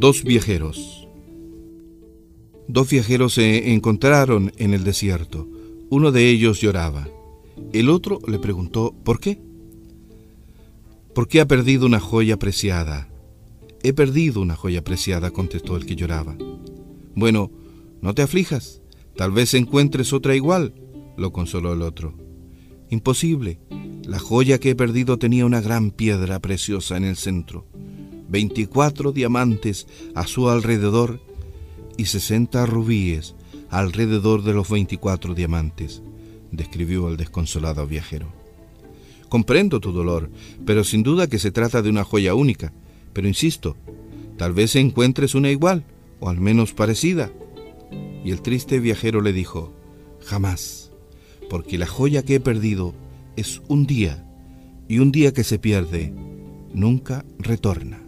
Dos viajeros. Dos viajeros se encontraron en el desierto. Uno de ellos lloraba. El otro le preguntó, ¿por qué? ¿Por qué ha perdido una joya preciada? He perdido una joya preciada, contestó el que lloraba. Bueno, no te aflijas, tal vez encuentres otra igual, lo consoló el otro. Imposible, la joya que he perdido tenía una gran piedra preciosa en el centro, veinticuatro diamantes a su alrededor y sesenta rubíes alrededor de los veinticuatro diamantes, describió el desconsolado viajero. Comprendo tu dolor, pero sin duda que se trata de una joya única. Pero insisto, tal vez encuentres una igual, o al menos parecida. Y el triste viajero le dijo, jamás, porque la joya que he perdido es un día, y un día que se pierde nunca retorna.